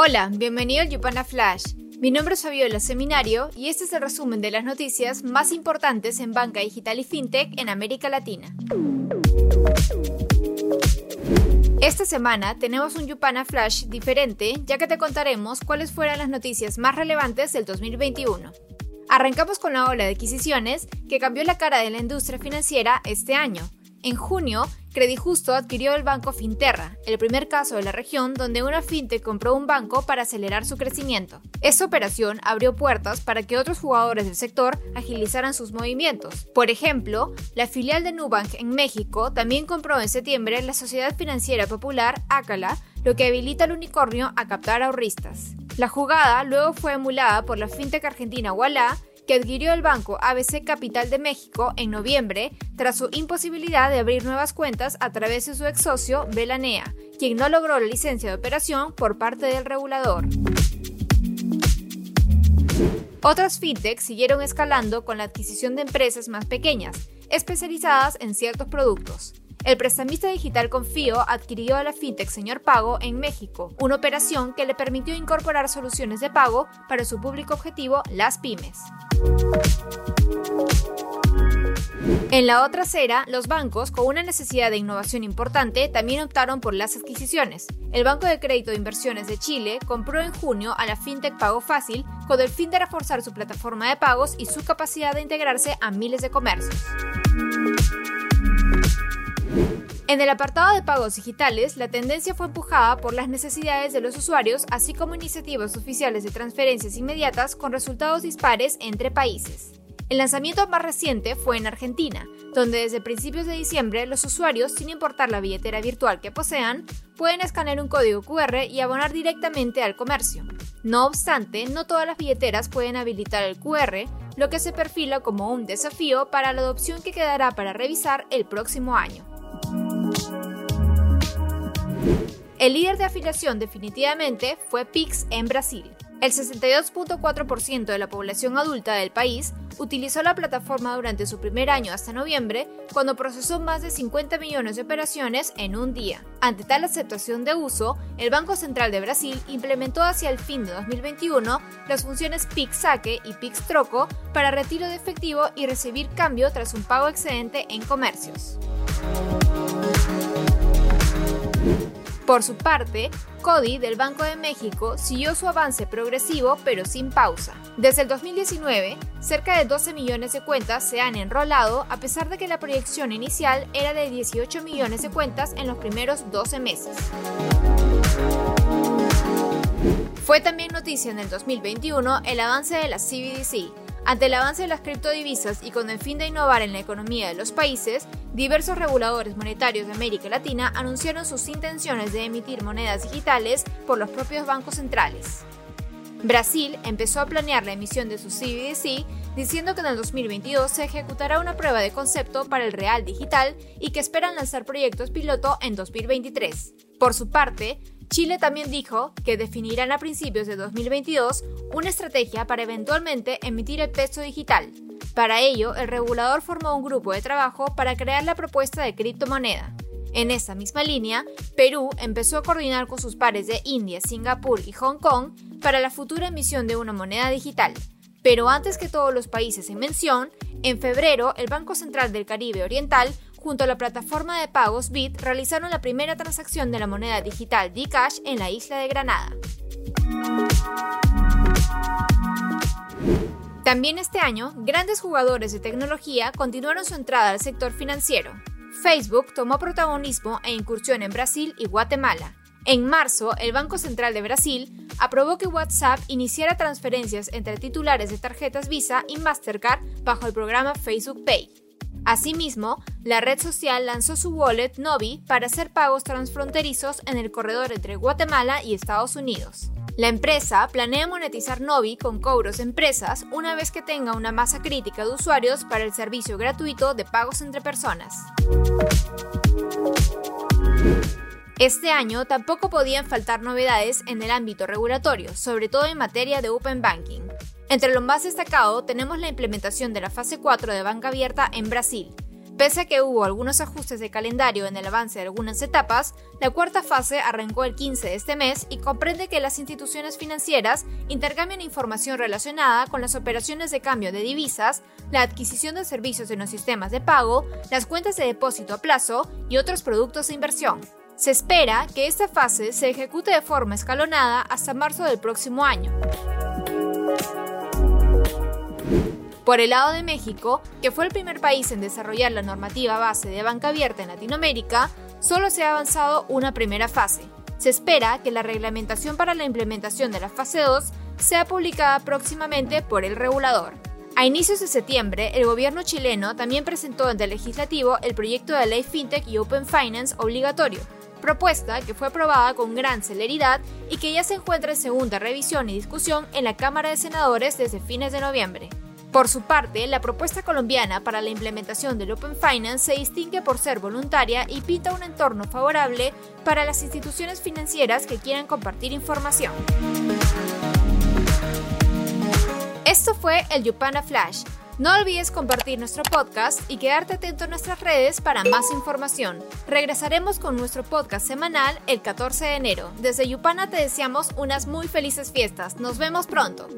Hola, bienvenido al Yupana Flash. Mi nombre es Fabiola Seminario y este es el resumen de las noticias más importantes en banca digital y fintech en América Latina. Esta semana tenemos un Yupana Flash diferente ya que te contaremos cuáles fueran las noticias más relevantes del 2021. Arrancamos con la ola de adquisiciones que cambió la cara de la industria financiera este año. En junio, Credijusto adquirió el banco Finterra, el primer caso de la región donde una fintech compró un banco para acelerar su crecimiento. Esta operación abrió puertas para que otros jugadores del sector agilizaran sus movimientos. Por ejemplo, la filial de Nubank en México también compró en septiembre la sociedad financiera popular Acala, lo que habilita al unicornio a captar ahorristas. La jugada luego fue emulada por la fintech argentina Walla, que adquirió el banco ABC Capital de México en noviembre tras su imposibilidad de abrir nuevas cuentas a través de su ex socio Belanea, quien no logró la licencia de operación por parte del regulador. Otras fintechs siguieron escalando con la adquisición de empresas más pequeñas, especializadas en ciertos productos. El prestamista digital Confío adquirió a la fintech Señor Pago en México, una operación que le permitió incorporar soluciones de pago para su público objetivo, las pymes. En la otra acera, los bancos, con una necesidad de innovación importante, también optaron por las adquisiciones. El Banco de Crédito de Inversiones de Chile compró en junio a la fintech Pago Fácil con el fin de reforzar su plataforma de pagos y su capacidad de integrarse a miles de comercios. En el apartado de pagos digitales, la tendencia fue empujada por las necesidades de los usuarios, así como iniciativas oficiales de transferencias inmediatas con resultados dispares entre países. El lanzamiento más reciente fue en Argentina, donde desde principios de diciembre los usuarios, sin importar la billetera virtual que posean, pueden escanear un código QR y abonar directamente al comercio. No obstante, no todas las billeteras pueden habilitar el QR, lo que se perfila como un desafío para la adopción que quedará para revisar el próximo año. El líder de afiliación definitivamente fue Pix en Brasil. El 62.4% de la población adulta del país utilizó la plataforma durante su primer año hasta noviembre, cuando procesó más de 50 millones de operaciones en un día. Ante tal aceptación de uso, el Banco Central de Brasil implementó hacia el fin de 2021 las funciones Pix Saque y Pix Troco para retiro de efectivo y recibir cambio tras un pago excedente en comercios. Por su parte, Cody del Banco de México siguió su avance progresivo pero sin pausa. Desde el 2019, cerca de 12 millones de cuentas se han enrolado a pesar de que la proyección inicial era de 18 millones de cuentas en los primeros 12 meses. Fue también noticia en el 2021 el avance de la CBDC, ante el avance de las criptodivisas y con el fin de innovar en la economía de los países, diversos reguladores monetarios de América Latina anunciaron sus intenciones de emitir monedas digitales por los propios bancos centrales. Brasil empezó a planear la emisión de su CBDC diciendo que en el 2022 se ejecutará una prueba de concepto para el real digital y que esperan lanzar proyectos piloto en 2023. Por su parte, Chile también dijo que definirán a principios de 2022 una estrategia para eventualmente emitir el peso digital. Para ello, el regulador formó un grupo de trabajo para crear la propuesta de criptomoneda. En esa misma línea, Perú empezó a coordinar con sus pares de India, Singapur y Hong Kong para la futura emisión de una moneda digital. Pero antes que todos los países en mención, en febrero el Banco Central del Caribe Oriental junto a la plataforma de pagos Bit, realizaron la primera transacción de la moneda digital Dcash en la isla de Granada. También este año, grandes jugadores de tecnología continuaron su entrada al sector financiero. Facebook tomó protagonismo e incursión en Brasil y Guatemala. En marzo, el Banco Central de Brasil aprobó que WhatsApp iniciara transferencias entre titulares de tarjetas Visa y Mastercard bajo el programa Facebook Pay. Asimismo, la red social lanzó su wallet Novi para hacer pagos transfronterizos en el corredor entre Guatemala y Estados Unidos. La empresa planea monetizar Novi con cobros empresas una vez que tenga una masa crítica de usuarios para el servicio gratuito de pagos entre personas. Este año tampoco podían faltar novedades en el ámbito regulatorio, sobre todo en materia de Open Banking. Entre lo más destacado tenemos la implementación de la fase 4 de banca abierta en Brasil. Pese a que hubo algunos ajustes de calendario en el avance de algunas etapas, la cuarta fase arrancó el 15 de este mes y comprende que las instituciones financieras intercambian información relacionada con las operaciones de cambio de divisas, la adquisición de servicios en los sistemas de pago, las cuentas de depósito a plazo y otros productos de inversión. Se espera que esta fase se ejecute de forma escalonada hasta marzo del próximo año. Por el lado de México, que fue el primer país en desarrollar la normativa base de banca abierta en Latinoamérica, solo se ha avanzado una primera fase. Se espera que la reglamentación para la implementación de la fase 2 sea publicada próximamente por el regulador. A inicios de septiembre, el gobierno chileno también presentó ante el legislativo el proyecto de ley FinTech y Open Finance obligatorio, propuesta que fue aprobada con gran celeridad y que ya se encuentra en segunda revisión y discusión en la Cámara de Senadores desde fines de noviembre. Por su parte, la propuesta colombiana para la implementación del Open Finance se distingue por ser voluntaria y pinta un entorno favorable para las instituciones financieras que quieran compartir información. Esto fue el Yupana Flash. No olvides compartir nuestro podcast y quedarte atento a nuestras redes para más información. Regresaremos con nuestro podcast semanal el 14 de enero. Desde Yupana te deseamos unas muy felices fiestas. Nos vemos pronto.